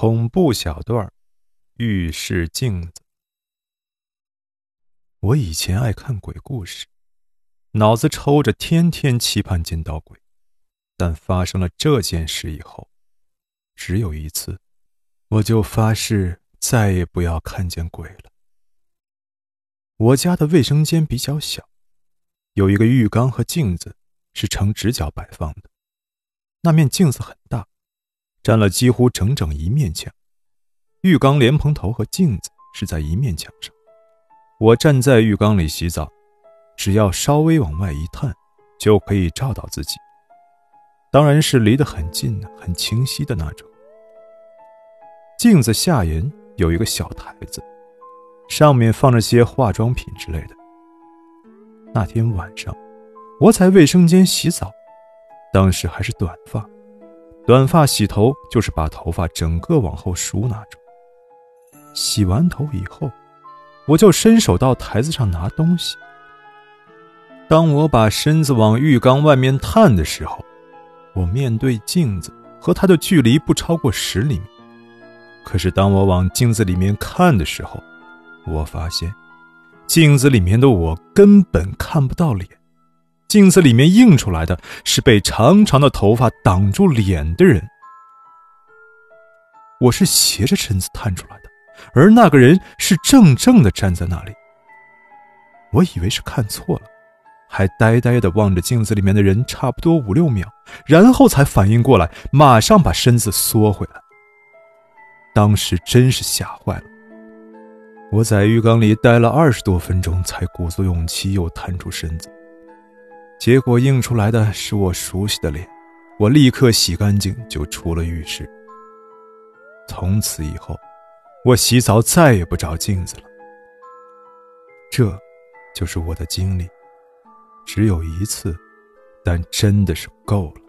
恐怖小段浴室镜子。我以前爱看鬼故事，脑子抽着，天天期盼见到鬼。但发生了这件事以后，只有一次，我就发誓再也不要看见鬼了。我家的卫生间比较小，有一个浴缸和镜子是呈直角摆放的，那面镜子很大。占了几乎整整一面墙，浴缸莲蓬头和镜子是在一面墙上。我站在浴缸里洗澡，只要稍微往外一探，就可以照到自己。当然是离得很近、很清晰的那种。镜子下沿有一个小台子，上面放着些化妆品之类的。那天晚上，我在卫生间洗澡，当时还是短发。短发洗头就是把头发整个往后梳那种。洗完头以后，我就伸手到台子上拿东西。当我把身子往浴缸外面探的时候，我面对镜子和它的距离不超过十厘米。可是当我往镜子里面看的时候，我发现镜子里面的我根本看不到脸。镜子里面映出来的是被长长的头发挡住脸的人。我是斜着身子探出来的，而那个人是正正的站在那里。我以为是看错了，还呆呆的望着镜子里面的人，差不多五六秒，然后才反应过来，马上把身子缩回来。当时真是吓坏了。我在浴缸里待了二十多分钟，才鼓足勇气又探出身子。结果映出来的是我熟悉的脸，我立刻洗干净就出了浴室。从此以后，我洗澡再也不照镜子了。这，就是我的经历，只有一次，但真的是够了。